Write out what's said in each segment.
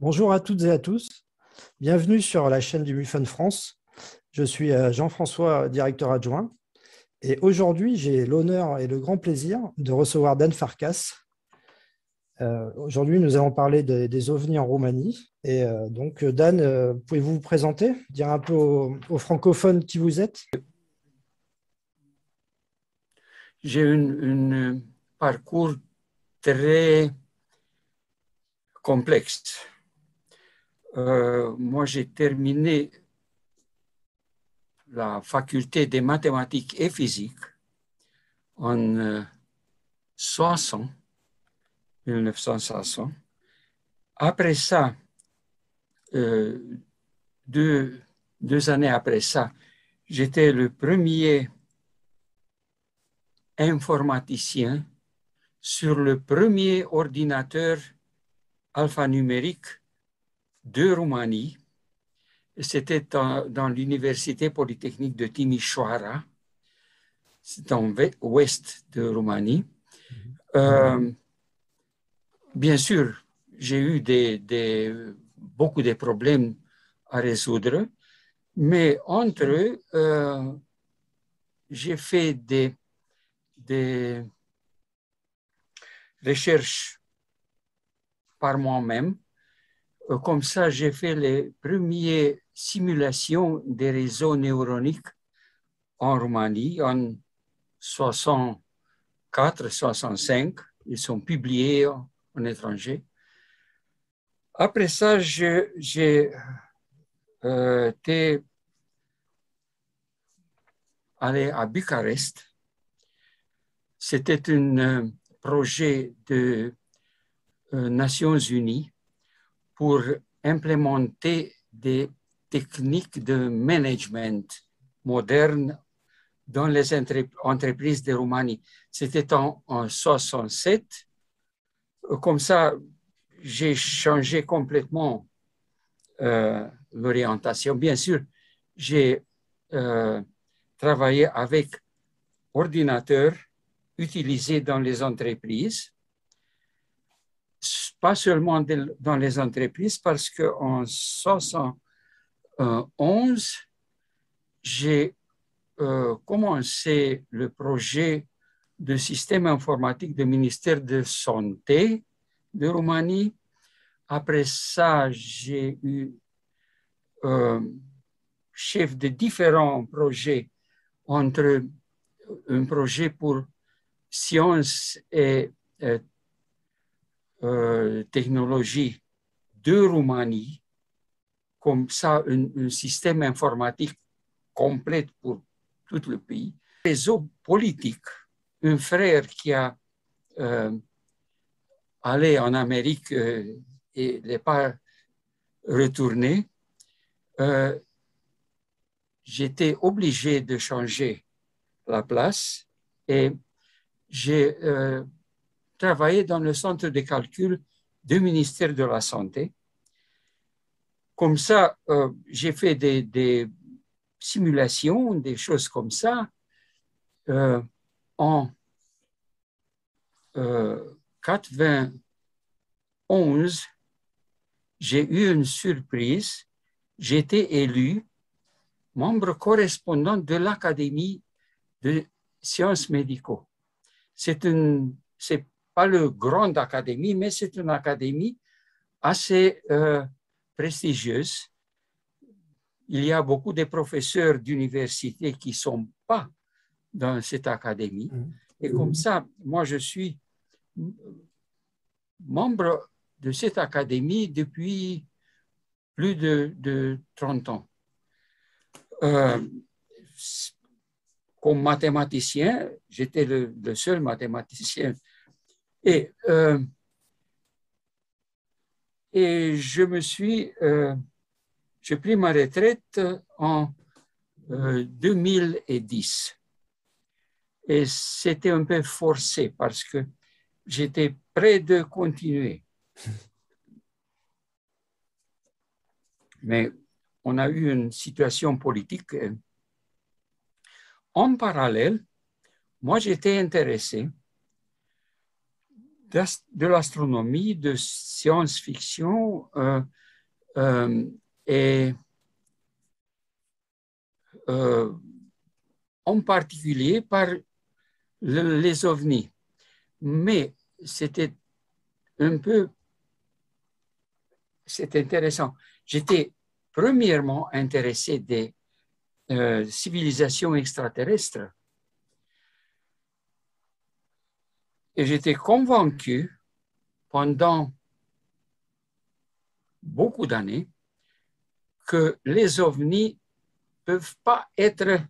Bonjour à toutes et à tous. Bienvenue sur la chaîne du MUFON France. Je suis euh, Jean-François, directeur adjoint. Et aujourd'hui, j'ai l'honneur et le grand plaisir de recevoir Dan Farkas. Euh, aujourd'hui, nous allons parler des ovnis en Roumanie. Et euh, donc, Dan, pouvez-vous vous présenter, dire un peu aux, francophones qui vous êtes? J'ai un parcours très complexe. Euh, moi, j'ai terminé la faculté des mathématiques et physique en 60, euh, 1960. Après ça, euh, deux, deux années après ça, j'étais le premier informaticien sur le premier ordinateur alphanumérique de Roumanie. C'était dans, l'université polytechnique de Timișoara, c'est en ouest de Roumanie. Mhm. Euh, bien sûr, j'ai eu des, beaucoup de problèmes à résoudre, mais entre eux, euh, j'ai fait des, des recherches par moi-même comme ça, j'ai fait les premières simulations des réseaux neuroniques en Roumanie en 64-65. Ils sont publiés en, étranger. Après ça, j'ai euh, été allé à Bucarest. C'était un euh, projet de Nations Unies pour implémenter des techniques de management modernes dans les entreprises de Roumanie. C'était en, 1967. Comme ça, j'ai changé complètement euh, l'orientation. Bien sûr, j'ai euh, travaillé avec ordinateurs utilisés dans les entreprises pas seulement dans les entreprises, parce qu'en 1971, j'ai euh, commencé le projet de système informatique du ministère de Santé de Roumanie. Après ça, j'ai eu euh, chef de différents projets entre un projet pour sciences et euh, euh, technologie de Roumanie, comme ça, un, système informatique complet pour tout le pays. Réseau politique, un frère qui a euh, allé en Amérique euh, et n'est pas retourné, j'étais obligé de changer la place et j'ai travaillé dans le centre de calcul du ministère de la Santé. Comme ça, euh, j'ai fait des, simulations, des choses comme ça. Euh, en euh, 91, j'ai eu une surprise. Été élu membre correspondant de l'Académie de sciences médicaux. C'est pas le grande académie, mais c'est une académie assez euh, prestigieuse. Il y a beaucoup de professeurs d'université qui ne sont pas dans cette académie. Mmh. Et comme ça, moi, je suis membre de cette académie depuis plus de, 30 ans. Euh, comme mathématicien, j'étais le, seul mathématicien et, euh, et je me suis, euh, j'ai pris ma retraite en 2010. Euh, et c'était un peu forcé parce que j'étais prêt de continuer. Mais on a eu une situation politique. En parallèle, moi j'étais intéressé de l'astronomie, de science-fiction euh, euh, et euh, en particulier par les ovnis. Mais c'était un peu, c'est intéressant. J'étais premièrement intéressé des civilisations extraterrestres Et j'étais convaincu pendant beaucoup d'années que les ovnis ne peuvent pas être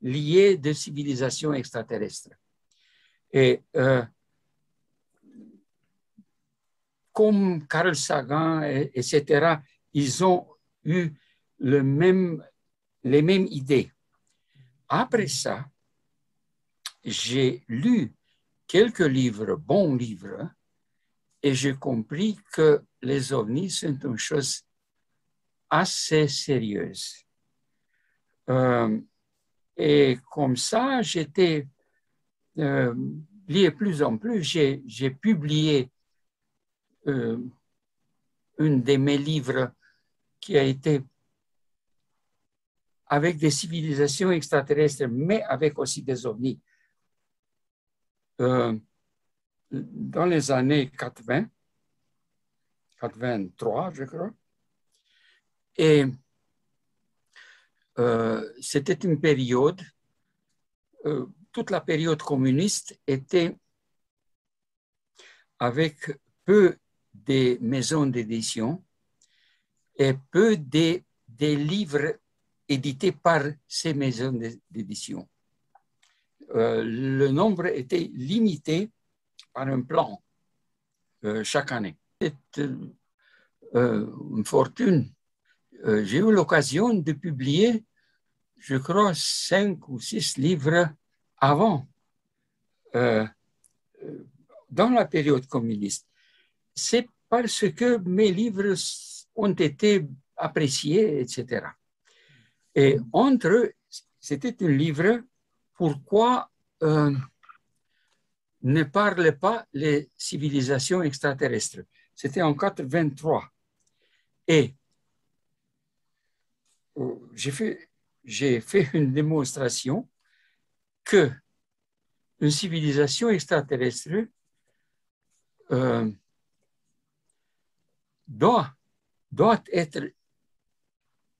liés de civilisations extraterrestres. Et euh, comme Carl Sagan, etc., ils ont eu les mêmes idées. Après ça, j'ai lu quelques livres, bons livres, et j'ai compris que les ovnis sont une chose assez sérieuse. Euh, et comme ça, j'étais euh, lié plus en plus. J'ai publié euh, un de mes livres qui a été avec des civilisations extraterrestres, mais avec aussi des ovnis. Euh, dans les années 80, 83, je crois. Et euh, c'était une période, euh, toute la période communiste était avec peu de maisons d'édition et peu de, des livres édités par ces maisons d'édition. Euh, le nombre était limité par un plan euh, chaque année. C'est euh, une fortune. J'ai eu l'occasion de publier, je crois, cinq ou six livres avant, dans la période communiste. C'est parce que mes livres ont été appréciés, etc. Et entre eux, c'était un livre pourquoi euh, ne parlent pas les civilisations extraterrestres? C'était en 83. Et euh, j'ai fait, une démonstration que une civilisation extraterrestre euh, doit être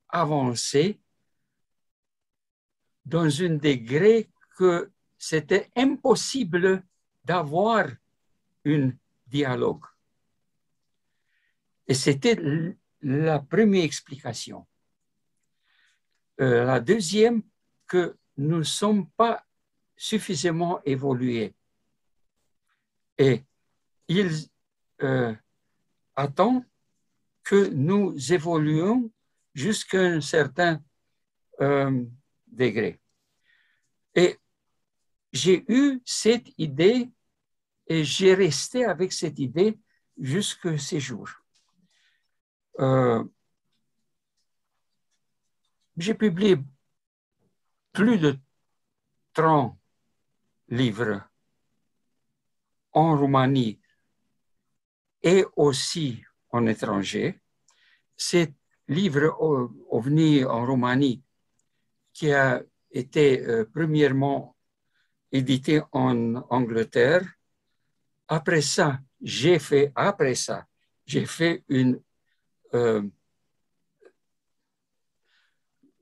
avancée dans un degré que c'était impossible d'avoir un dialogue. Et c'était la première explication. Euh, la deuxième, que nous ne sommes pas suffisamment évolués. Et il euh, attend que nous évoluions jusqu'à un certain euh, degré. Et j'ai eu cette idée et j'ai resté avec cette idée jusqu'à ces jours. Euh, j'ai publié plus de 30 livres en Roumanie et aussi en étranger. Ces livres OVNI en Roumanie qui a été euh, premièrement édité en Angleterre. Après ça, j'ai fait, après ça, j'ai fait une euh,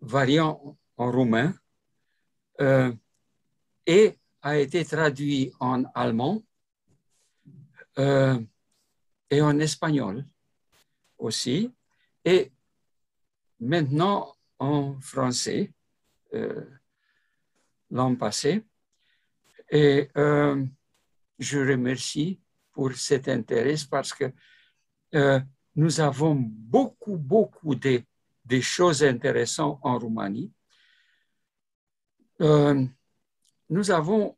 variant en roumain euh, et a été traduit en allemand et en espagnol aussi, et maintenant en français l'an passé. Et euh, je remercie pour cet intérêt parce que euh, nous avons beaucoup, beaucoup de, choses intéressantes en Roumanie. Euh, nous avons,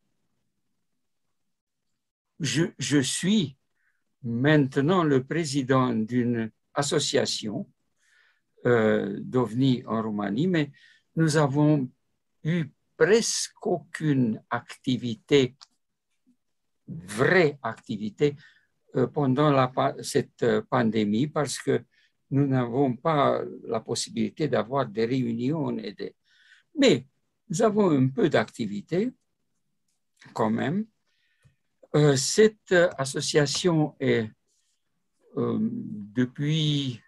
je, je, suis maintenant le président d'une association d'OVNI en Roumanie, mais nous avons eu presque aucune activité, vraie activité, euh, pendant cette euh, pandémie parce que nous n'avons pas la possibilité d'avoir des réunions. Et des... Mais nous avons un peu d'activité quand même. Euh, cette association est depuis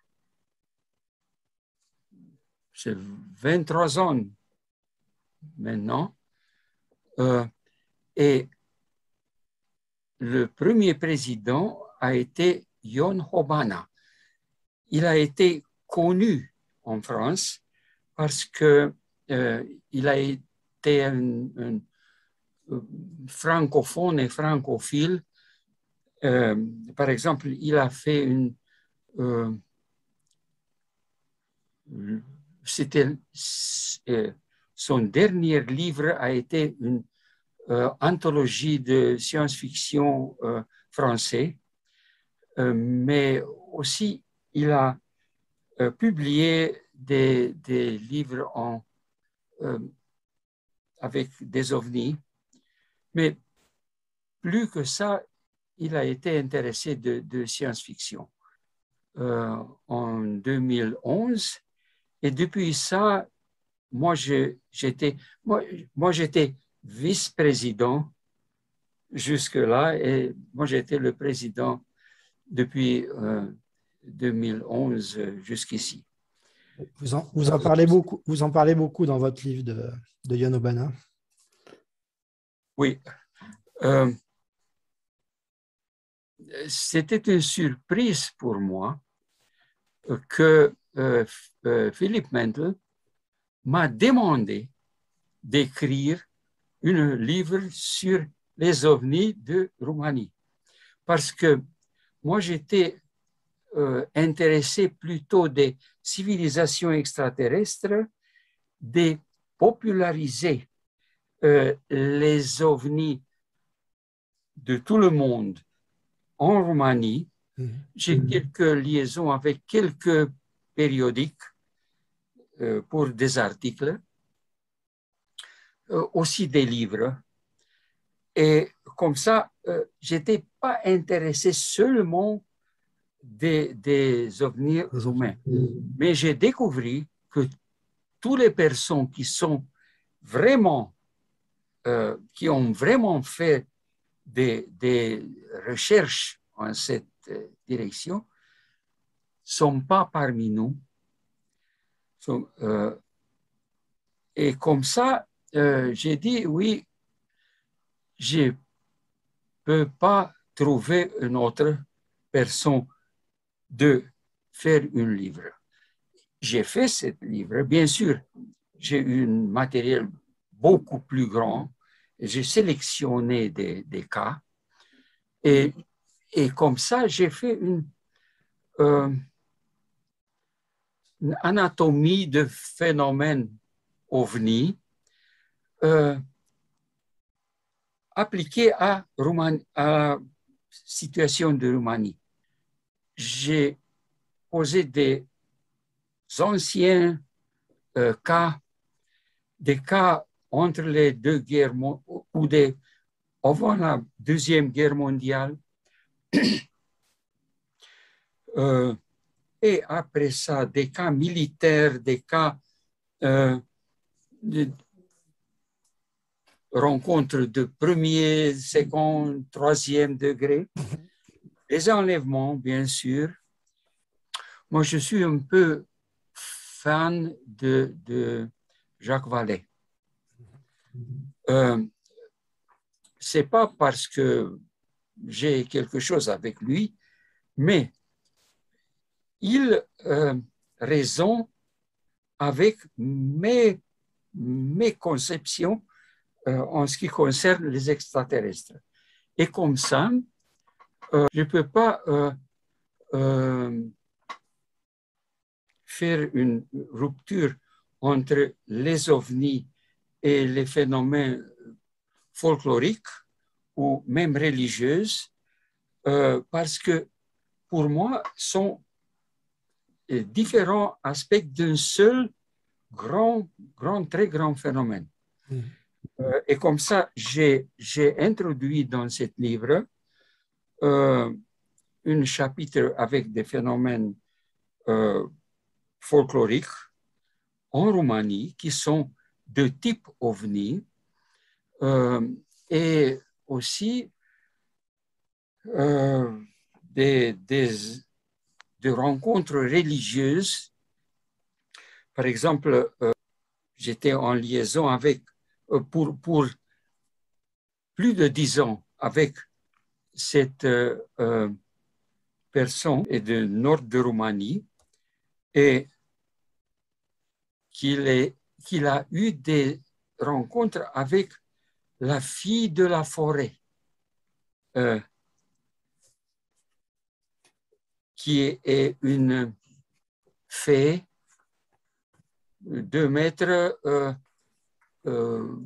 23 ans maintenant. et le premier président a été Jon Hobana. Il a été connu en France parce que euh, a été un, euh, francophone et francophile. Euh, par exemple, il a fait une c'était son dernier livre a été une euh, anthologie de science-fiction euh, français, euh, mais aussi il a publié des, livres avec des ovnis, mais plus que ça, il a été intéressé de, de science-fiction. en 2011, et depuis ça, moi, j'étais, moi, moi vice-président jusque-là et moi j'étais le président depuis 2011 euh, jusqu'ici. Vous en, vous, en parlez beaucoup, vous en parlez beaucoup dans votre livre de, de Yann Obana. Oui. Euh, c'était une surprise pour moi que Philippe Mendel m'a demandé d'écrire un livre sur les ovnis de Roumanie. Parce que moi, j'étais euh, intéressé plutôt des civilisations extraterrestres, de populariser euh, les ovnis de tout le monde en Roumanie. Mhm. J'ai quelques liaisons avec quelques périodiques euh, pour des articles. Euh, aussi des livres. Et comme ça, euh, je n'étais pas intéressé seulement des, des ovnis humains, mais j'ai découvert que toutes les personnes qui sont vraiment, euh, qui ont vraiment fait des, des recherches en cette direction, sont pas parmi nous. et comme ça, euh, j'ai dit oui, je peux pas trouver une autre personne de faire un livre. J'ai fait ce livre, bien sûr, j'ai eu un matériel beaucoup plus grand, j'ai sélectionné des, des, cas, et, et comme ça, j'ai fait une, euh, anatomie de phénomènes ovni euh, appliqué à, la situation de Roumanie. J'ai posé des anciens euh, cas, des cas entre les deux guerres ou des, avant la Deuxième Guerre mondiale. Euh, et après ça, des cas militaires, des cas de, rencontres de premier, second, troisième degré. Les enlèvements, bien sûr. Moi, je suis un peu fan de, de Jacques Vallée. Euh, c'est pas parce que j'ai quelque chose avec lui, mais il euh, raisonne avec mes, conceptions euh, en ce qui concerne les extraterrestres. Et comme ça, euh, je ne peux pas faire une rupture entre les ovnis et les phénomènes folkloriques ou même religieux, parce que pour moi, sont différents aspects d'un seul grand, grand, très grand phénomène. Mm. Euh, et comme ça, j'ai introduit dans ce livre euh, un chapitre avec des phénomènes euh, folkloriques en Roumanie qui sont de type ovni et aussi des, des, des, rencontres religieuses. Par exemple, euh, j'étais en liaison avec, euh, pour, pour plus de dix ans avec cette euh, personne du nord de Roumanie et qu'il a eu des rencontres avec la fille de la forêt, qui est une fée de mètres, euh, euh,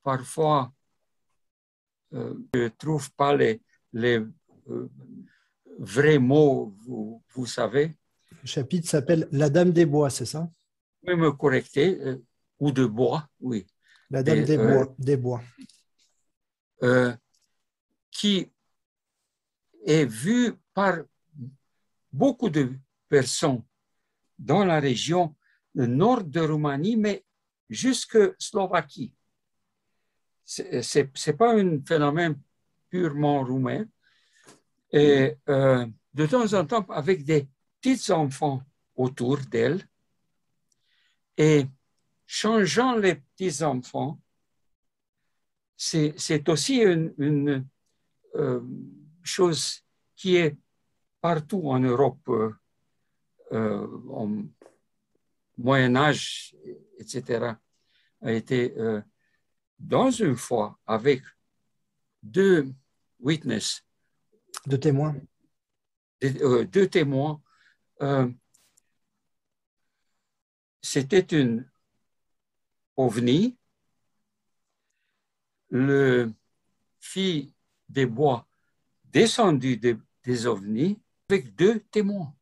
parfois, euh, je ne trouve pas les, les vrais mots, vous, vous savez. Le chapitre s'appelle La Dame des Bois, c'est ça? Vous pouvez me correcter, ou de bois, oui. La Dame Et, des, bois, des Bois. qui est vu par beaucoup de personnes dans la région le nord de Roumanie, mais jusque Slovaquie. Ce n'est pas un phénomène purement roumain. Et euh, de temps en temps, avec des petits enfants autour d'elle, et changeant les petits enfants, c'est aussi une, une, euh, chose qui est partout en Europe, euh, euh, au Moyen Âge, etc., a été euh, dans une fois avec deux witnesses, De témoins. deux, euh, deux témoins. C'était une ovni. Le fille des bois descendu des, des ovnis avec deux témoins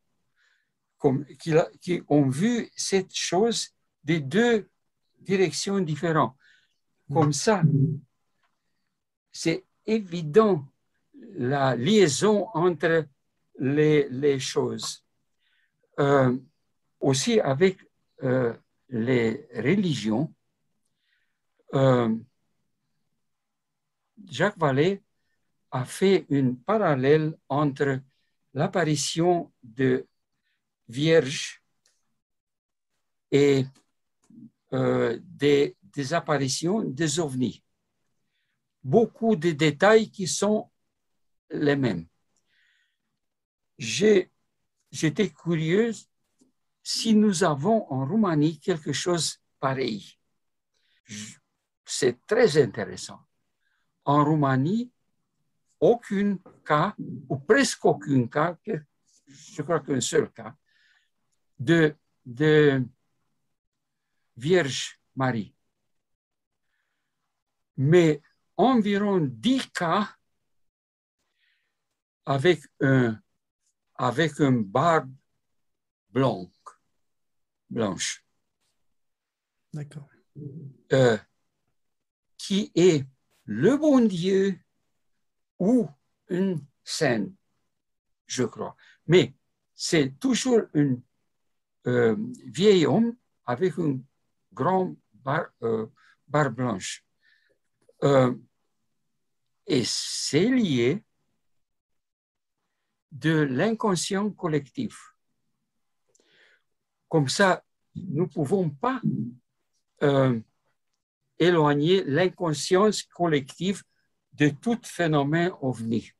qui, ont vu cette chose des deux directions différentes. Comme ça, c'est évident la liaison entre les, les choses. Euh, aussi avec euh, les religions, euh, Jacques Vallée a fait une parallèle entre l'apparition de vierges et euh, des, des apparitions des ovnis. Beaucoup de détails qui sont les mêmes. J'étais curieuse si nous avons en Roumanie quelque chose pareil. C'est très intéressant. En Roumanie, aucun cas, ou presque aucun cas, que- je crois qu'un seul cas, de, de Vierge Marie. Mais environ 10 cas avec un, avec une barbe blanche, blanche D'accord. euh, qui est le bon Dieu ou une sainte, je crois. Mais c'est toujours un euh, vieil homme avec une grande euh, barbe blanche. Euh, et c'est lié de l'inconscient collectif. Comme ça, nous ne pouvons pas éloigner l'inconscience collective de tout phénomène ovni.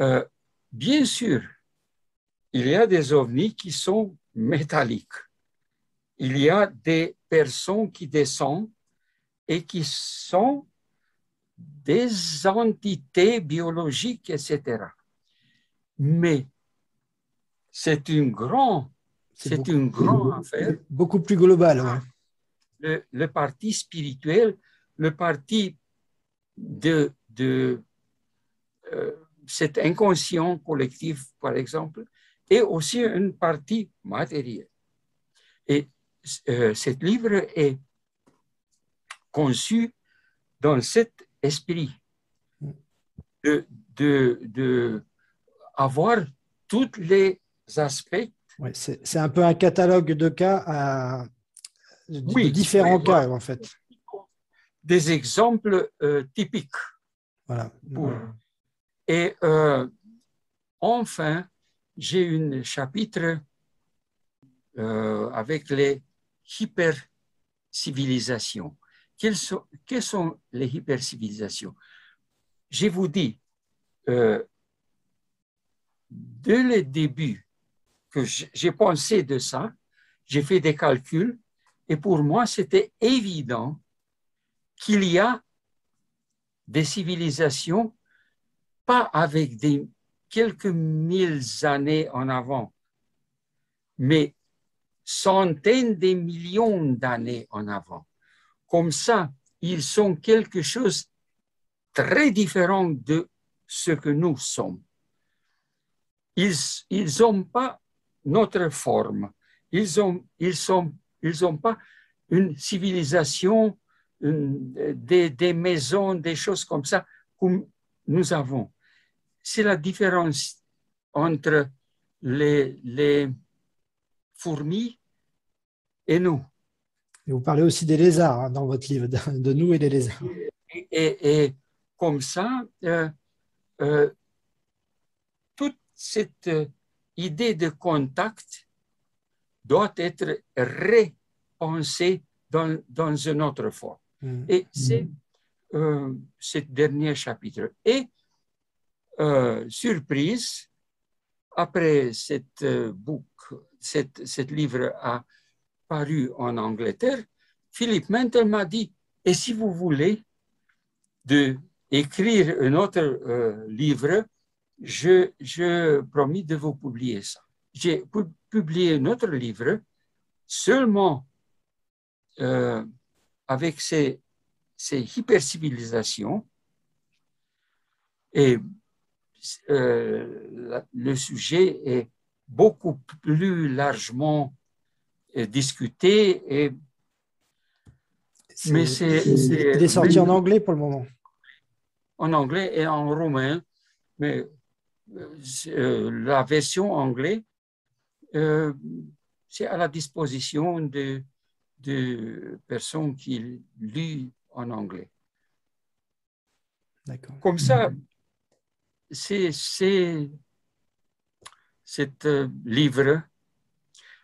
Euh, bien sûr, il y a des ovnis qui sont métalliques. Il y a des personnes qui descendent et qui sont des entités biologiques, etc. Mais c'est une grande, C'est une grande affaire Beaucoup plus global, ouais. le, le parti spirituel, le parti de, de euh, cet inconscient collectif, par exemple, et aussi une partie matérielle. Et euh, ce livre est conçu dans cet esprit de, de, de avoir tous les aspects. Ouais, c'est un peu un catalogue de cas, à, de, Oui, différents oui, cas en fait. Des exemples euh, typiques. Voilà. pour- Et euh, enfin, j'ai un chapitre euh, avec les hypercivilisations. Quelles sont, quelles sont les hypercivilisations? Je vous dis, euh, dès le début que j'ai pensé de ça, j'ai fait des calculs et pour moi, c'était évident qu'il y a des civilisations pas avec des quelques mille années en avant, mais centaines de millions d'années en avant. Comme ça, ils sont quelque chose très différent de ce que nous sommes. Ils n'ont pas notre forme. Ils ont ils ils pas une civilisation, des, des maisons, des choses comme ça comme nous avons. C'est la différence entre les, les fourmis et nous. Et vous parlez aussi des lézards hein, dans votre livre, de, nous et des lézards. Et, et- et comme ça, euh, euh, toute cette euh, idée de contact doit être repensée dans, dans une autre forme. Mm. Et c'est euh, ce dernier chapitre. Et euh, surprise, après cette euh, book, cette, cette livre a paru en Angleterre, Philippe Mentel m'a dit, et si vous voulez de écrire un autre euh, livre, je, je promis de vous publier ça. J'ai pu- publié un autre livre seulement euh, avec ces, ces hypercivilisations et euh, la- le sujet est beaucoup plus largement euh, discuté et mais c'est- il est sorti en anglais pour le moment. en anglais et en roumain, mais euh, la version anglaise, euh, c'est à la disposition de, de personnes qui lisent en anglais. D'accord. Comme ça, c'est c'est cet euh, livre.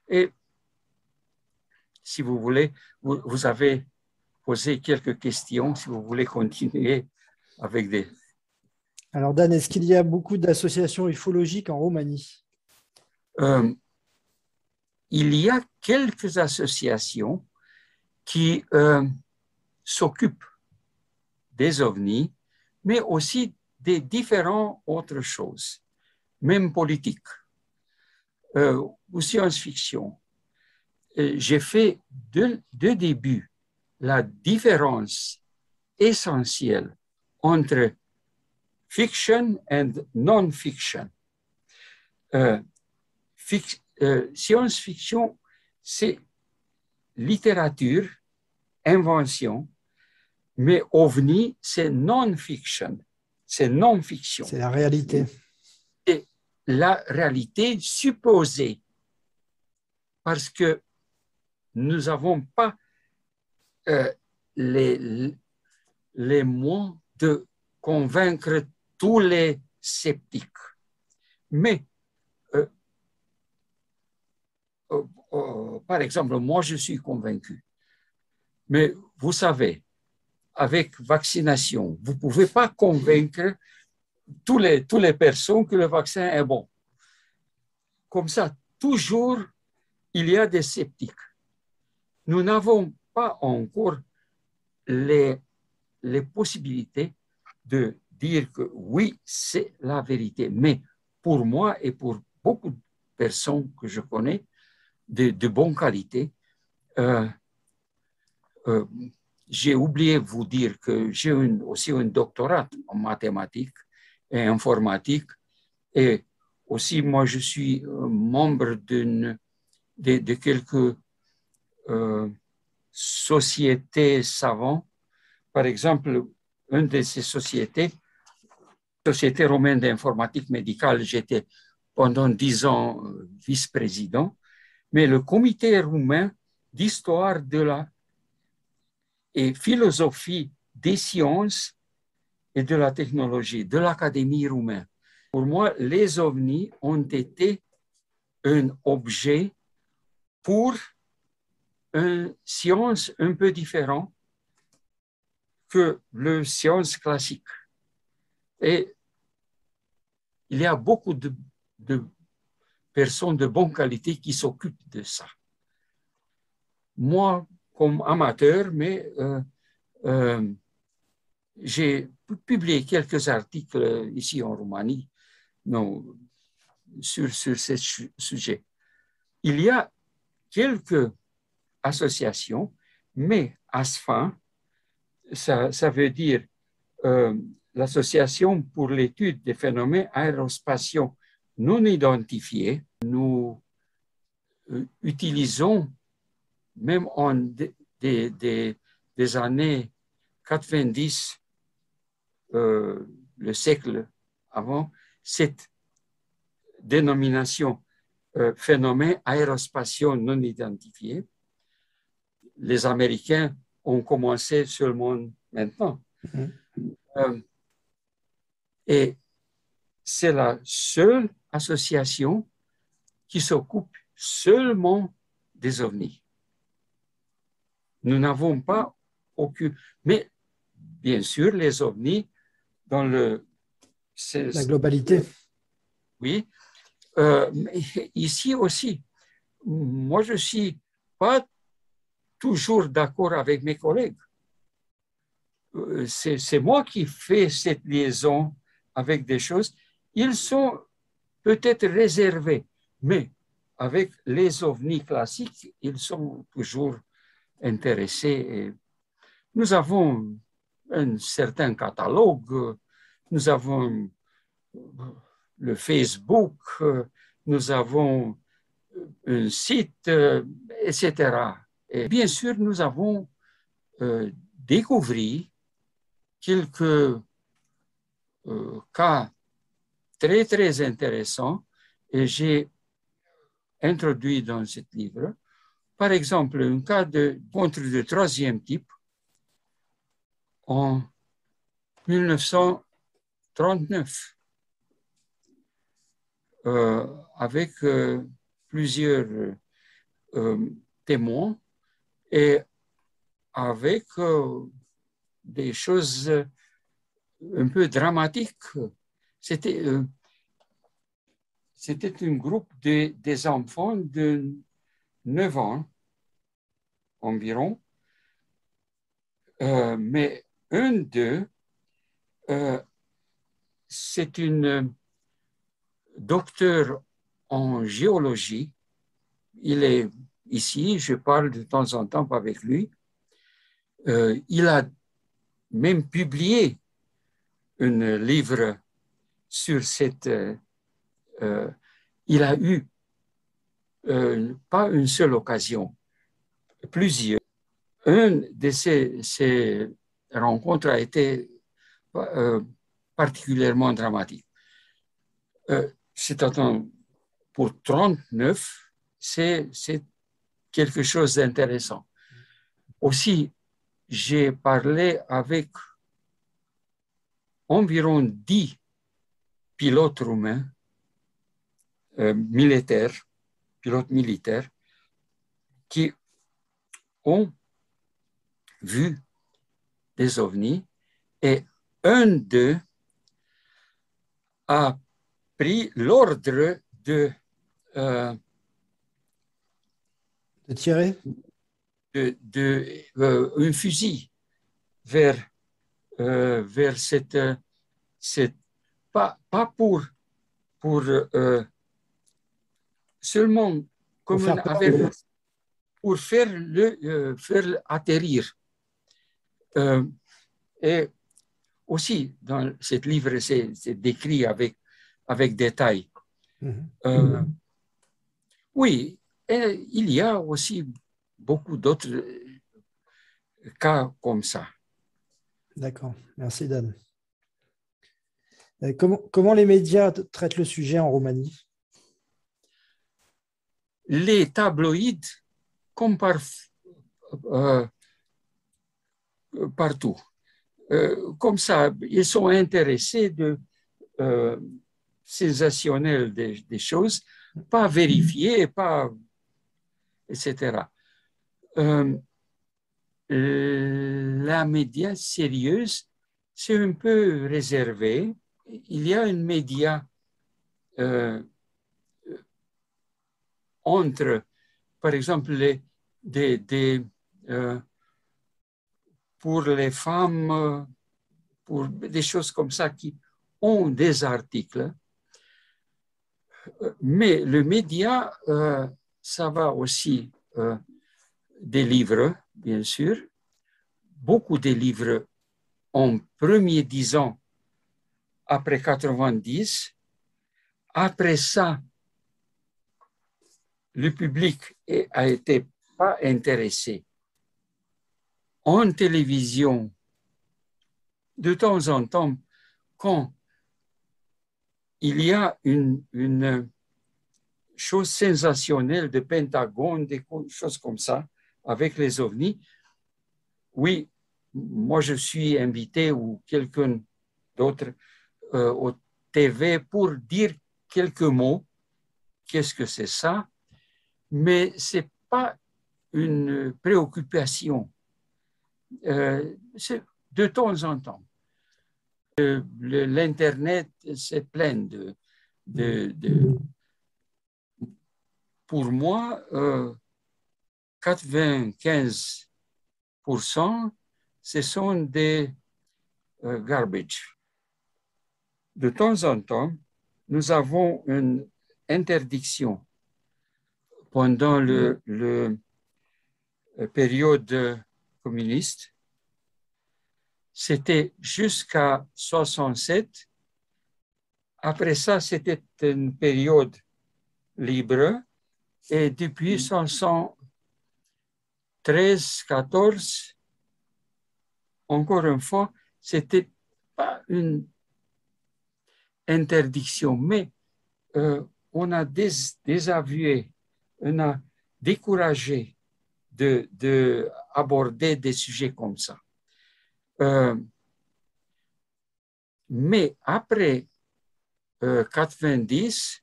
Et si vous voulez, vous, vous avez posé quelques questions, si vous voulez continuer avec des... Alors Dan, est-ce qu'il y a beaucoup d'associations ufologiques en Roumanie? Euh, il y a quelques associations qui euh, s'occupent des ovnis, mais aussi des différentes autres choses, même politiques euh, ou science-fiction. Euh, J'ai fait de, de début la différence essentielle entre fiction and non-fiction. Euh, euh, science-fiction, c'est littérature, invention, mais ovni, c'est non-fiction, c'est non-fiction. C'est la réalité. La réalité supposée, parce que nous n'avons pas euh, les, les moyens de convaincre tous les sceptiques. Mais, euh, euh, par exemple, moi, je suis convaincu. Mais vous savez, avec vaccination, vous ne pouvez pas convaincre tous les, toutes les personnes que le vaccin est bon. Comme ça, toujours, il y a des sceptiques. Nous n'avons pas encore les, les possibilités de dire que oui, c'est la vérité. Mais pour moi et pour beaucoup de personnes que je connais de, de bonne qualité, euh, euh, j'ai oublié de vous dire que j'ai aussi un doctorat en mathématiques et informatique. Et aussi, moi, je suis euh, membre de, quelques euh, sociétés savantes. Par exemple, une de ces sociétés Société romaine d'informatique médicale, j'étais pendant dix ans vice-président, mais le comité roumain d'histoire de la et philosophie des sciences et de la technologie de l'Académie roumaine. Pour moi, les ovnis ont été un objet pour une science un peu différente que le science classique. Et il y a beaucoup de, personnes de bonne qualité qui s'occupent de ça. Moi, amateur, mais euh, euh, j'ai publié quelques articles ici en Roumanie sur, sur ce sujet. Il y a quelques associations, mais ASFA, ça, ça veut dire euh, l'Association pour l'étude des phénomènes aérospatiaux non identifiés. Nous utilisons, même en des, des, années 90, euh, le siècle avant, cette dénomination euh, phénomène aérospatiaux non identifiés. Les Américains ont commencé seulement maintenant. Mm-hmm. Euh, et c'est la seule association qui s'occupe seulement des ovnis. Nous n'avons pas aucun... Mais bien sûr, les ovnis, dans le... La globalité. Oui. Euh, ici aussi, moi, je ne suis pas toujours d'accord avec mes collègues. Euh, c'est moi qui fais cette liaison avec des choses. Ils sont peut-être réservés, mais avec les ovnis classiques, ils sont toujours intéressés. nous avons un certain catalogue, nous avons le Facebook, nous avons un site, etc. Et bien sûr, nous avons euh, découvert quelques euh, cas très, très intéressants et j'ai introduit dans ce livre, par exemple, un cas de contre de troisième type en 1939 euh, avec euh, plusieurs témoins et avec des choses un peu dramatiques. C'était euh, c'était un groupe de, des enfants de 9 ans environ, euh, mais un d'eux, euh, c'est une docteur en géologie. Il est ici, je parle de temps en temps avec lui. il a même publié un livre sur cette... Euh, euh, il a eu euh, pas une seule occasion, plusieurs. Une de ces, rencontres a été particulièrement dramatique. C'est pour 39, c'est quelque chose d'intéressant. Aussi, j'ai parlé avec environ 10 pilotes roumains, euh, militaires, pilotes militaires, qui ont vu des ovnis et un d'eux a pris l'ordre de, euh, de tirer? de, de euh, un fusil vers, euh, vers cette, cette pas, pas pour, pour seulement comme avec, pour faire le faire atterrir. et aussi dans ce livre, c'est décrit avec, avec détail. Mm-hmm. oui, et il y a aussi beaucoup d'autres euh, cas comme ça. D'accord, merci Dan. Comment, comment les médias traitent le sujet en Roumanie? Les tabloïds, comme euh, partout, euh, comme ça, ils sont intéressés de euh, des, des, choses, pas vérifiées, pas, etc. Euh, la média sérieuse, c'est un peu réservé. Il y a une média entre, par exemple, les, des, des euh, pour les femmes, pour des choses comme ça qui ont des articles. Mais le média, euh, ça va aussi euh, des livres, bien sûr. Beaucoup de livres en premier dix ans après 90. Après ça, le public a été pas intéressé en télévision, de temps en temps, quand il y a une, chose sensationnelle de Pentagone, des choses comme ça, avec les ovnis, oui, moi je suis invité ou quelqu'un d'autre euh, au TV pour dire quelques mots. Qu'est-ce que c'est ça? Mais c'est pas une préoccupation euh, de temps en temps. L'Internet, c'est plein de, Pour moi, euh, 95% ce sont des euh, garbage. De temps en temps, nous avons une interdiction pendant le, le euh, période communiste. C'était jusqu'à 67. Après ça, c'était une période libre. Et depuis 1913, 14, encore une fois, c'était pas une interdiction, mais euh, on a désavoué, on a découragé de, de aborder des sujets comme ça. Euh, mais après euh, 90,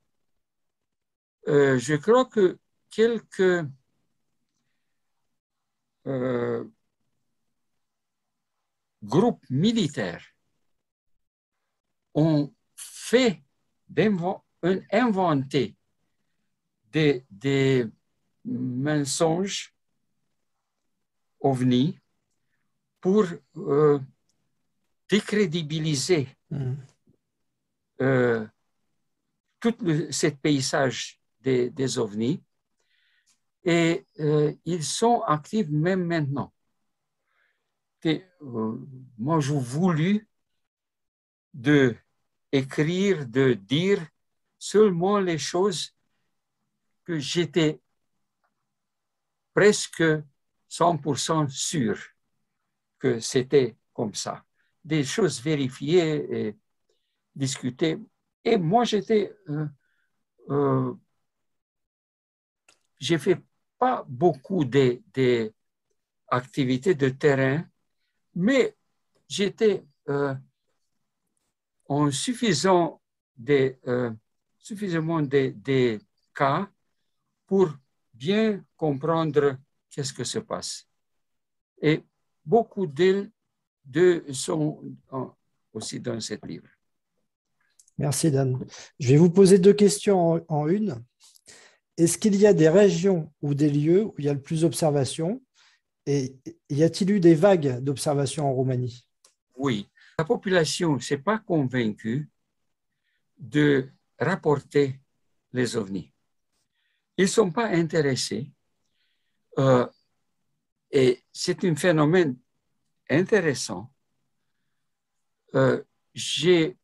euh, je crois que quelques euh, groupes militaires ont fait inventer des, des mensonges OVNI pour euh, décrédibiliser mm. euh, tout ce paysage des, des ovnis. Et euh, ils sont actifs même maintenant. Et, moi, j'ai voulu de écrire, de dire seulement les choses que j'étais presque 100% sûr que c'était comme ça. Des choses vérifiées et discutées. Et moi, j'étais... Euh, euh, j'ai fait pas beaucoup d'activités activités de terrain, mais j'étais euh, en suffisant des, euh, suffisamment des de cas pour bien comprendre qu'est-ce que se passe. Et beaucoup d'eux sont aussi dans ce livre. Merci Dan. Je vais vous poser deux questions en, une. Est-ce qu'il y a des régions ou des lieux où il y a le plus d'observations? Et y a-t-il eu des vagues d'observations en Roumanie? Oui, la population ne s'est pas convaincue de rapporter les ovnis. Ils ne sont pas intéressés euh, et c'est un phénomène intéressant. Euh, J'étais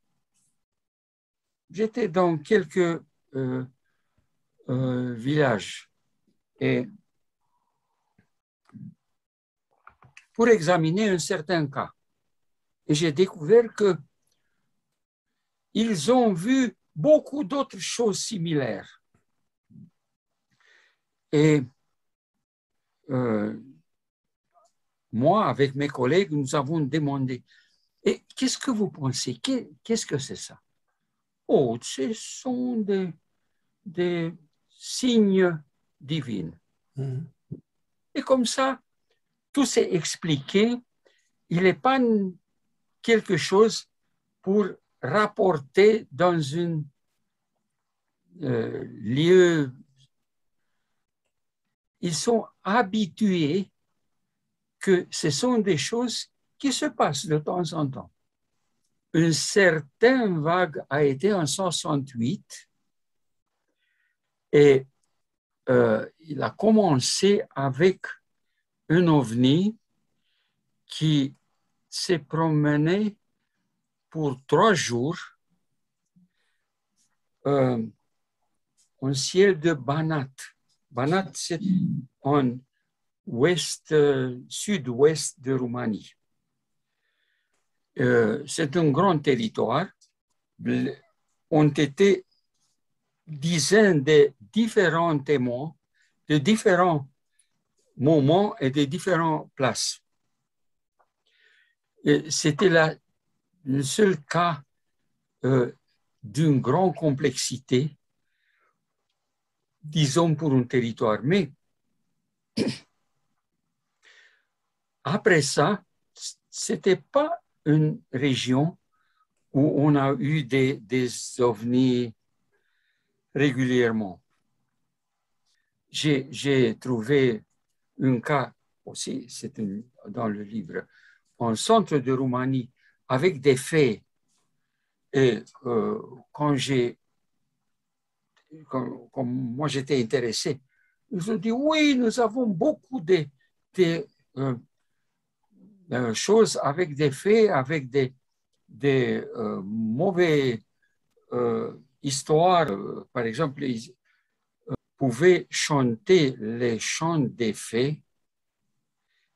dans quelques euh, villages et pour examiner un certain cas. Et j'ai découvert que ils ont vu beaucoup d'autres choses similaires. Et euh, moi, avec mes collègues, nous avons demandé, et qu'est-ce que vous pensez? Qu'est-ce que c'est ça Oh, ce sont des, des signes divins. Mhm. Et comme ça, tout s'est expliqué. Il n'est pas quelque chose pour rapporter dans un euh, lieu. Ils sont habitués que ce sont des choses qui se passent de temps en temps. Une certaine vague a été en 68 et euh, il a commencé avec un ovni qui s'est promené pour trois jours euh, en ciel de Banat. Banat, c'est en ouest, euh, sud-ouest de Roumanie. Euh, c'est un grand territoire. Ont été dizaines de différents témoins de différents moments et de différentes places. C'était le seul cas euh, d'une grande complexité, disons pour un territoire. Mais après ça, c'était pas une région où on a eu des, ovnis régulièrement. J'ai trouvé un cas aussi, c'est dans le livre, en centre de Roumanie, avec des faits. Et euh, quand j'ai, comme, moi j'étais intéressé, ils ont dit oui, nous avons beaucoup de, euh, euh, choses avec des faits, avec des, des mauvais histoires. Par exemple, ils pouvaient chanter les chants des faits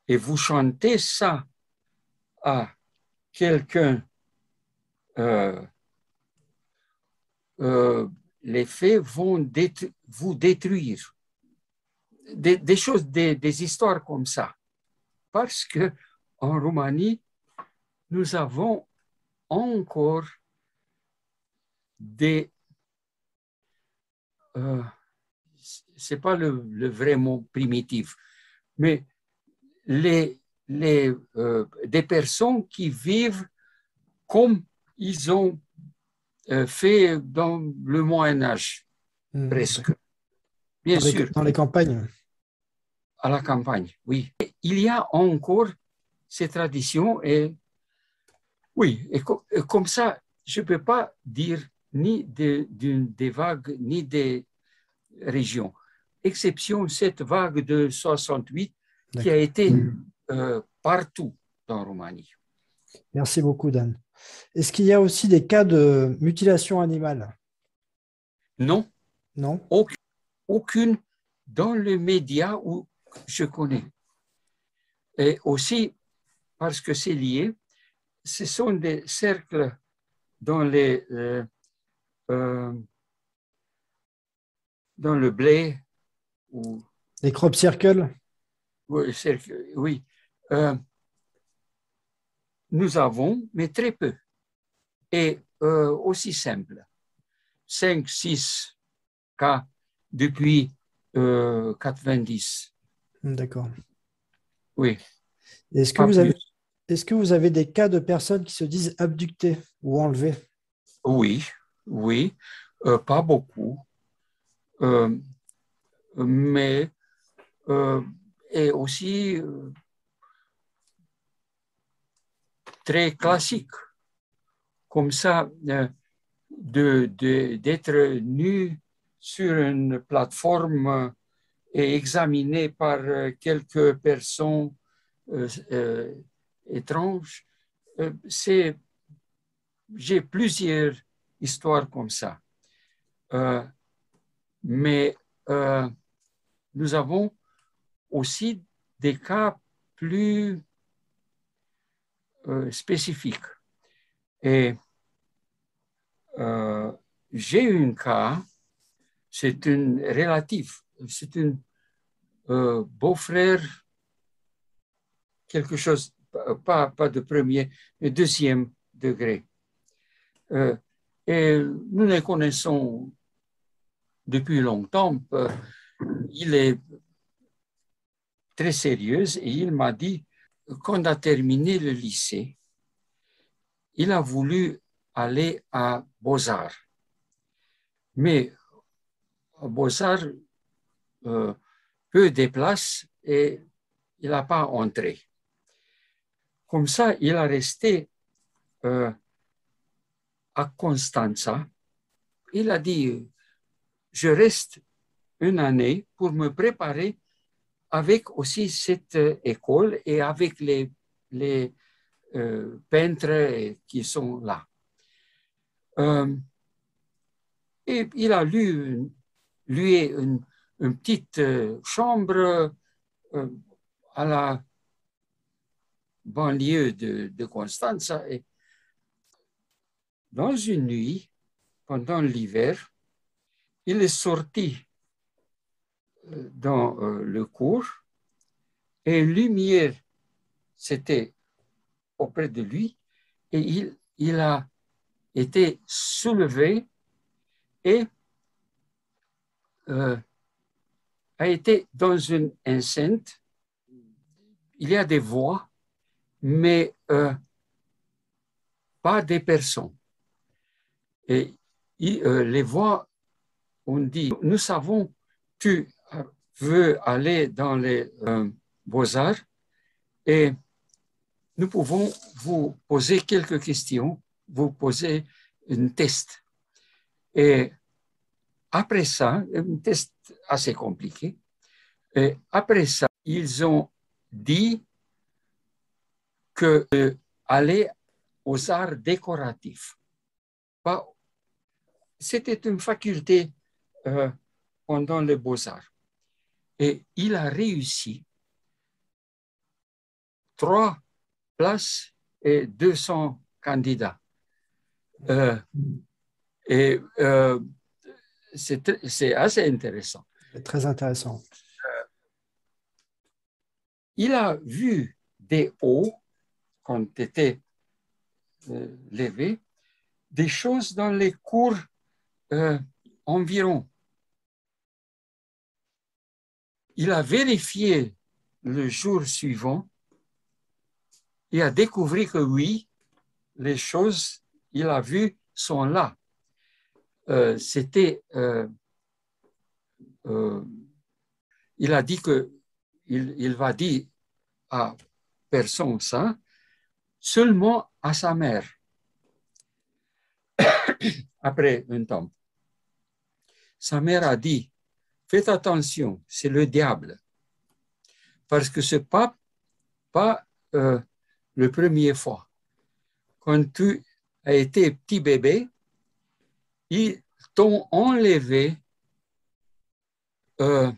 et vous chantez ça à quelqu'un, euh, euh, les faits vont vous détruire. Des, choses, des, histoires comme ça. Parce que en Roumanie, nous avons encore des... Euh, c'est pas le, vrai mot primitif, mais les, les, euh, des personnes qui vivent comme ils ont fait dans le Moyen Âge, hmm. presque. Bien dans sûr. Les, dans les campagnes. À la campagne, oui. Il y a encore ces traditions et oui, et, comme ça, je ne peux pas dire ni de, des vagues, ni des régions. Exception cette vague de 68 qui a été euh, partout dans Roumanie. Merci beaucoup, Dan. Est-ce qu'il y a aussi des cas de mutilation animale? Non. Non. Aucune, aucune dans les médias où je connais. Et aussi, parce que c'est lié, ce sont des cercles dans les euh, euh, dans le blé ou les crop circles? Oui, euh, nous avons, mais très peu, et euh, aussi simple. 5, 6 cas depuis 90. Euh, D'accord. Oui. Est-ce que, vous avez, est que vous avez des cas de personnes qui se disent abductées ou enlevées? Oui, oui, pas beaucoup, mais est aussi euh, très classique. Comme ça, euh, d'être nu sur une plateforme et examiné par quelques personnes euh, étranges, c'est j'ai plusieurs histoires comme ça. mais nous avons aussi des cas plus euh, spécifiques. Et euh, j'ai un cas, c'est une relative, c'est un euh, beau-frère, quelque chose, pas, pas de premier, mais deuxième degré. Euh, et nous les connaissons depuis longtemps. il est très sérieux et il m'a dit, quand a terminé le lycée, il a voulu aller à Beaux-Arts. Mais Beaux-Arts, euh, peu de places et il n'a pas entré. Comme ça, il a resté euh, à Constanza. Il a dit, je reste une année pour me préparer avec aussi cette euh, école et avec les, euh, peintres qui sont là. Euh, et il a lu, lui une, petite chambre à la banlieue de, de Constanza. Et dans une nuit, pendant l'hiver, il est sorti dans euh, le cours et lumière s'était auprès de lui et il, il a été soulevé et euh, a été dans une enceinte. Il y a des voix, mais euh, pas des personnes. Et les voix ont dit, nous savons, tu veut aller dans les euh, beaux-arts et nous pouvons vous poser quelques questions, vous poser un test. Et après ça, un test assez compliqué, et après ça, ils ont dit que aller aux arts décoratifs. C'était une faculté euh, pendant les beaux-arts. Et il a réussi trois places et 200 candidats. Euh, et euh, c'est assez intéressant. Très intéressant. Euh, il a vu des hauts, quand il était levé, des choses dans les cours environ il a vérifié le jour suivant et a découvert que oui, les choses qu'il a vues sont là. Euh, c'était, euh, euh, il a dit que il, va dire à personne ça, seulement à sa mère. Après un temps, sa mère a dit, faites attention, c'est le diable. Parce que ce n'est pas, euh, le premier fois. Quand tu as été petit bébé, ils t'ont enlevé euh,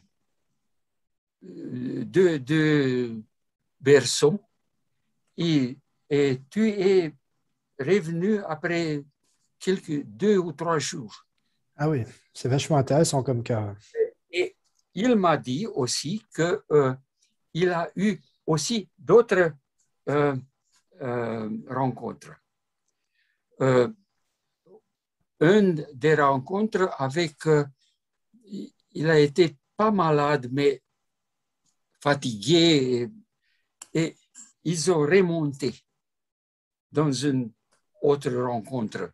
de, et tu es revenu après quelques deux ou trois jours. Ah oui, c'est vachement intéressant comme cas il m'a dit aussi qu'il euh, a eu aussi d'autres euh, euh, rencontres. une des rencontres avec, il a été pas malade, mais fatigué, et, et ils ont remonté dans une autre rencontre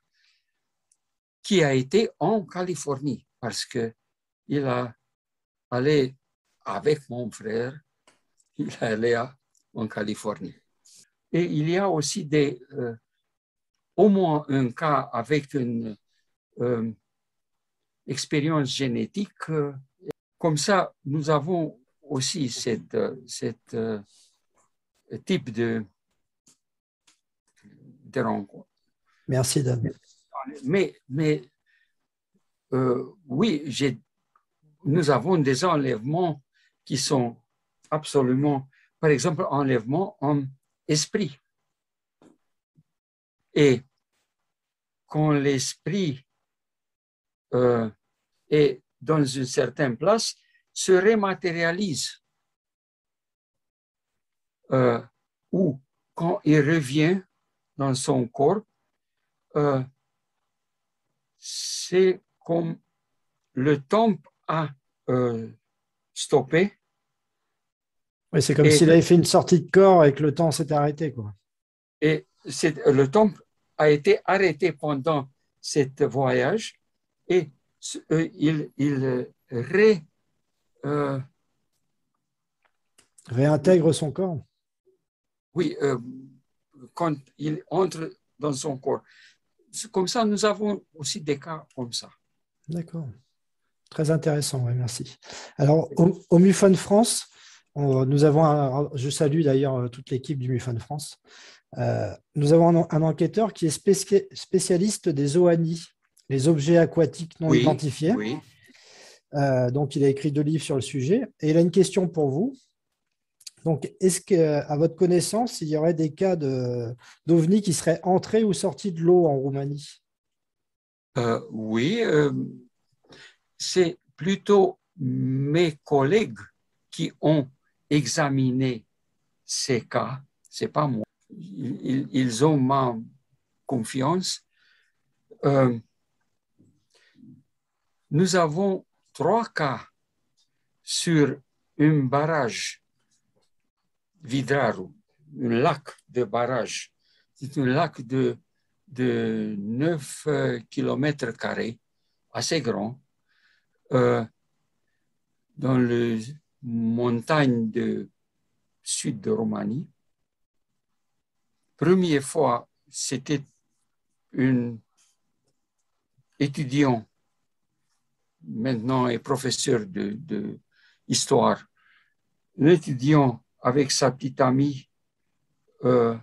qui a été en Californie parce que il a avec mon frère, il allait en Californie. Et il y a aussi des, euh, au moins un cas avec une euh, expérience génétique. Comme ça, nous avons aussi cette, cette euh, type de, de rencontre. Merci, Dan. Mais, mais oui, j'ai nous avons des enlèvements qui sont absolument, par exemple, enlèvement en esprit. Et quand l'esprit euh, est dans une certaine place, se rematérialise. Euh, ou quand il revient dans son corps, euh, c'est comme le temps a euh, stoppé. Oui, c'est comme s'il avait fait une sortie de corps et que le temps s'est arrêté. Quoi. Et le temps a été arrêté pendant ce voyage et euh, il, il ré, euh, réintègre son corps. Oui, euh, quand il entre dans son corps. Comme ça, nous avons aussi des cas comme ça. D'accord. Très intéressant, merci. Alors, au, au MUFON France, nous avons, je salue d'ailleurs toute l'équipe du MUFON France, nous avons un, enquêteur qui est spécialiste des OANI, les objets aquatiques non identifiés. Oui. Euh, donc, il a écrit deux livres sur le sujet. Et il a une question pour vous. Donc, est-ce qu'à votre connaissance, il y aurait des cas d'OVNI qui seraient entrés ou sortis de l'eau en Roumanie? Euh, Oui, euh, c'est plutôt mes collègues qui ont examiné ces cas. C'est pas moi. Ils, ont ma confiance. nous avons trois cas sur un barrage Vidraru, un lac de barrage. C'est un lac de, de 9 km carrés, assez grand, euh, dans les montagnes du sud de Roumanie. Première fois, c'était un étudiant maintenant est professeur de, histoire, un étudiant avec sa petite amie euh,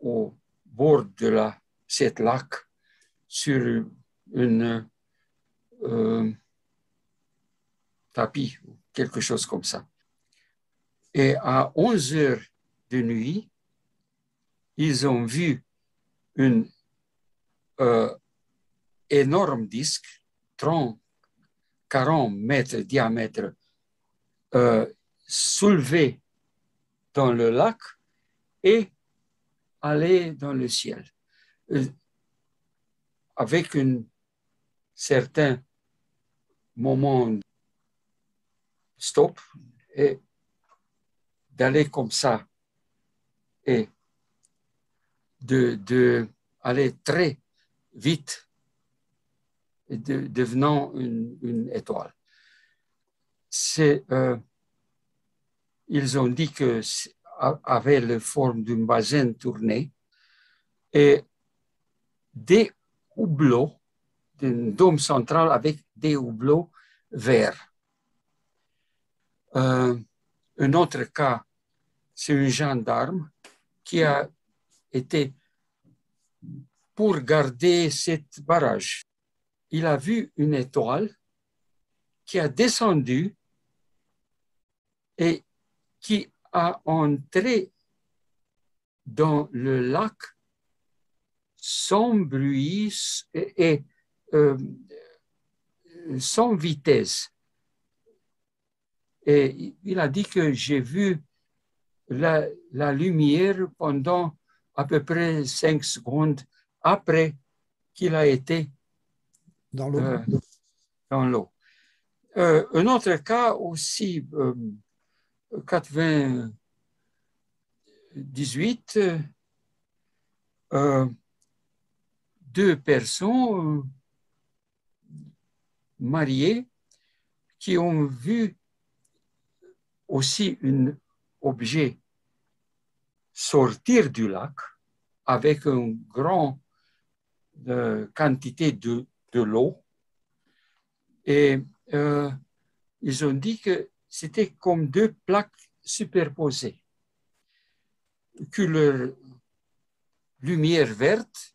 au bord de la, cette lac sur une euh, tapis ou quelque chose comme ça. Et à 11 heures de nuit, ils ont vu un euh, énorme disque, 30 40 mètres de diamètre euh, soulevé dans le lac et aller dans le ciel. Euh, avec un certain moment stop et d'aller comme ça et de, de aller très vite devenant une, étoile. C'est, euh, ils ont dit que avait la forme d'une basin tournée et des hublots, d'un dôme central avec des hublots verts. Euh, un autre cas, c'est un gendarme qui a été pour garder cette barrage il a vu une étoile qui a descendu et qui a entré dans le lac sans bruit et, euh, sans vitesse. Et il a dit que j'ai vu la, la, lumière pendant à peu près cinq secondes après qu'il a été dans l'eau. Euh, dans l'eau. Euh, un autre cas aussi, euh, 98, euh, deux personnes mariées qui ont vu aussi un objet sortir du lac avec une grande quantité de de l'eau. Et euh, ils ont dit que c'était comme deux plaques superposées. Couleur lumière verte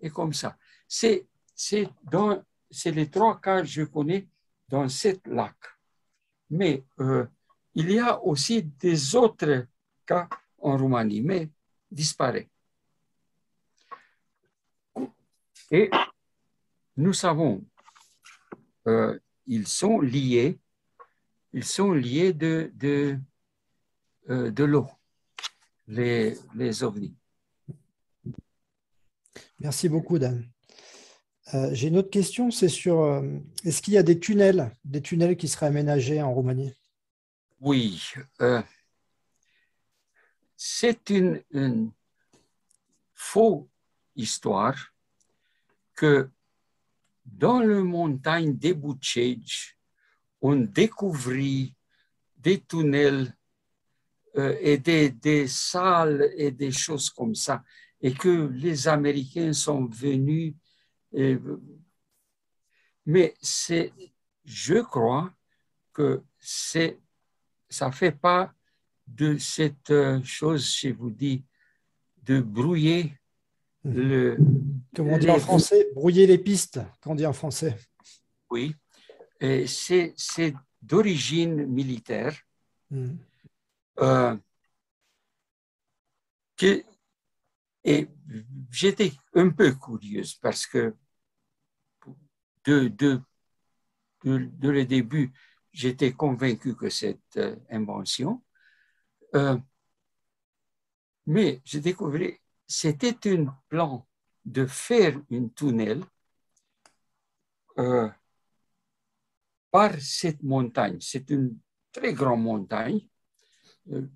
et comme ça. C'est les trois cas que je connais dans cette lac. Mais euh, il y a aussi des autres cas en Roumanie, mais disparaît. Et nous savons, euh, ils sont liés, ils sont liés euh, de l'eau, les, les ovnis. Merci beaucoup, Dan. Euh, j'ai une autre question, c'est sur est-ce qu'il y a des tunnels, des tunnels qui seraient aménagés en Roumanie? Oui, euh, c'est une, une fausse histoire que dans le montagne des Bouchage, on découvrit des tunnels et des, des salles et des choses comme ça, et que les Américains sont venus mais c'est, je crois que c'est, ça fait pas de cette euh, chose, je vous dis, de brouiller Mhm. le. Comment on dit en les- français Brouiller les pistes, qu'on dit en français. Oui, c'est, c'est d'origine militaire. Mhm. euh, que- et j'étais un peu curieuse parce que de, de, de, de le début, j'étais convaincu que cette euh, invention. Euh, mais j'ai découvert, c'était un plan de faire une tunnel euh, par cette montagne. C'est une très grande montagne. Euh,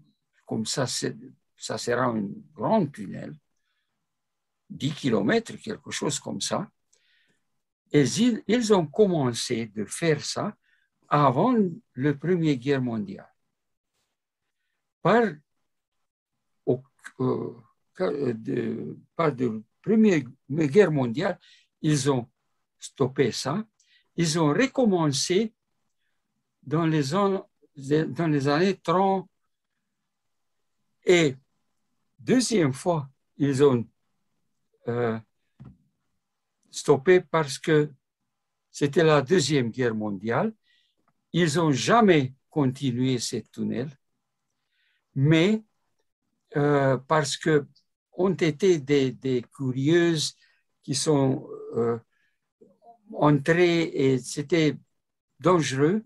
comme ça, ça sera un grand tunnel, 10 kilomètres, quelque chose comme ça. Et ils ont commencé de faire ça avant la Première Guerre mondiale. Par, au- euh, de Première Guerre mondiale, ils ont stoppé ça. Ils ont recommencé dans les, an- dans les années 30 et deuxième fois, ils ont euh, stoppé parce que c'était la Deuxième Guerre mondiale. Ils n'ont jamais continué ce tunnel, mais euh, parce que ont été des, des curieuses qui sont euh, entrées et c'était dangereux,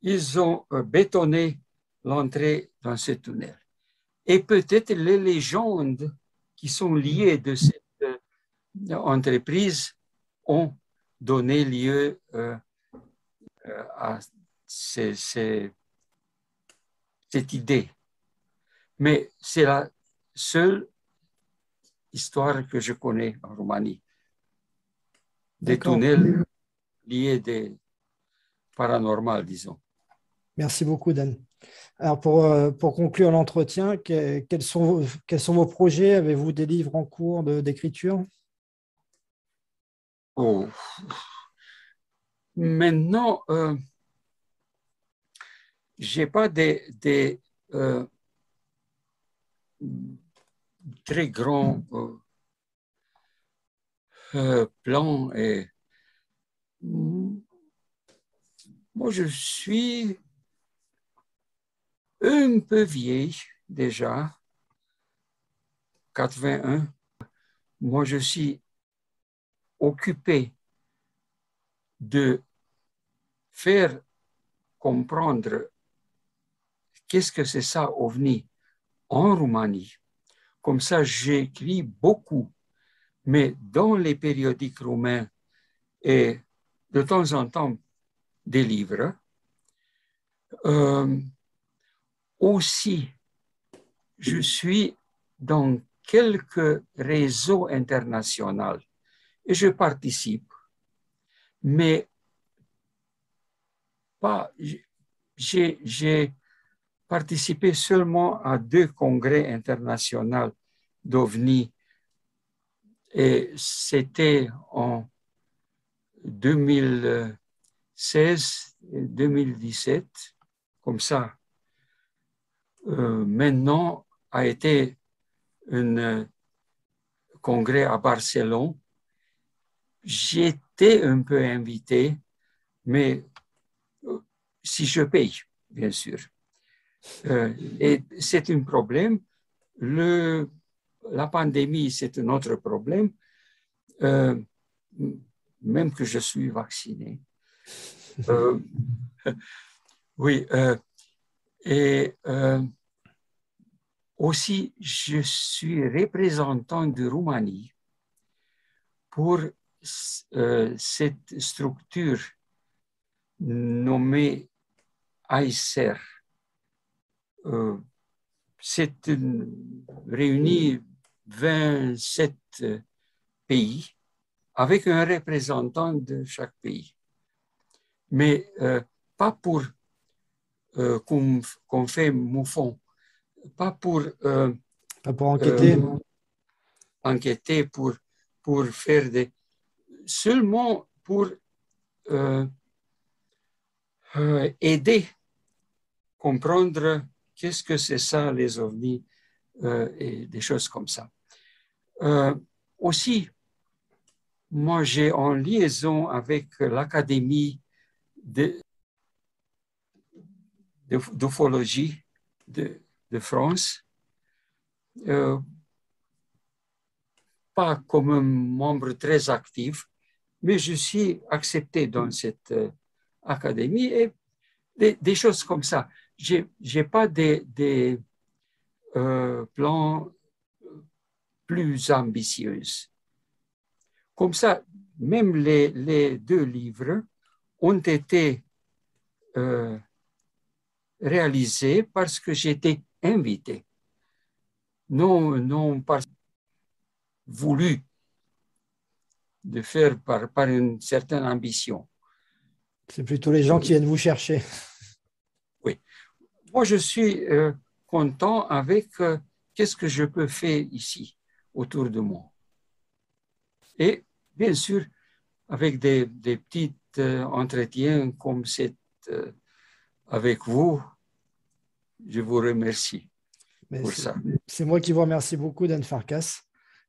ils ont euh, bétonné l'entrée dans ce tunnel. Et peut-être les légendes qui sont liées de cette entreprise ont donné lieu euh, à ces- ces- cette idée. Mais c'est la seule histoire que je connais en Roumanie. Des tunnels liés des paranormales, disons. Merci beaucoup, Dan. Alors, pour, euh, pour conclure l'entretien, que- quels, sont, vos- quels sont vos projets? Avez-vous des livres en cours de- d'écriture? Oh. Maintenant, euh, j'ai pas des, des euh, très grands euh, euh, plans et moi je suis un peu vieille déjà, 81. Moi je suis occupé de faire comprendre qu'est-ce que c'est ça, OVNI, en Roumanie. Comme ça, j'écris beaucoup, mais dans les périodiques roumains et de temps en temps des livres. Euh, aussi, je suis dans quelques réseaux internationaux et je participe, mais pas, j'ai, j'ai participé seulement à deux congrès internationaux d'OVNI et c'était en 2016 et 2017, comme ça. Euh, maintenant a été un euh, congrès à Barcelone. Un peu invité, mais euh, si je paye, bien sûr. Euh, et c'est un problème. Le, la pandémie, c'est un autre problème. Euh, même que je suis vacciné. oui, et aussi, je suis représentant de Roumanie pour cette structure nommée AICER. Euh, c'est réuni 27 pays avec un représentant de chaque pays. Mais euh, pas pour euh, qu'on fait moufon, pas pour, pas pour enquêter. enquêter, pour, pour faire des... Seulement pour aider comprendre qu'est-ce que c'est ça, les ovnis, euh, et des choses comme ça. Euh, aussi, moi, j'ai en liaison avec l'Académie d'ufologie de, de, France, euh, pas comme un membre très actif, mais je suis accepté dans cette académie et des, choses comme ça. Je n'ai pas des, des euh, plans plus ambitieux. Comme ça, même les, les deux livres ont été euh, réalisés parce que j'étais invité, non, non pas voulu de faire par, par une certaine ambition. C'est plutôt les gens qui viennent vous chercher. Moi, je suis euh, content avec euh, qu'est-ce que je peux faire ici, autour de moi. Et bien sûr, avec des, petits euh, entretiens comme c'est avec vous, je vous remercie pour ça. C'est moi qui vous remercie beaucoup, Dan Farkas.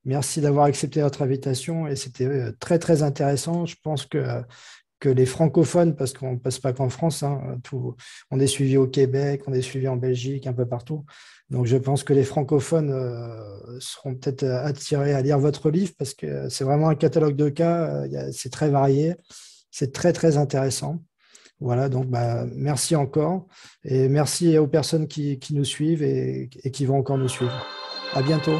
Merci d'avoir accepté notre invitation et c'était très très intéressant. Je pense que que les francophones, parce qu'on ne passe pas qu'en France, hein, on est suivi au Québec, on est suivi en Belgique, un peu partout. Donc je pense que les francophones euh, seront peut-être attirés à lire votre livre parce que c'est vraiment un catalogue de cas, euh, c'est très varié, c'est très très intéressant. Voilà, donc bah, merci encore et merci aux personnes qui, nous suivent et, et qui vont encore nous suivre. À bientôt.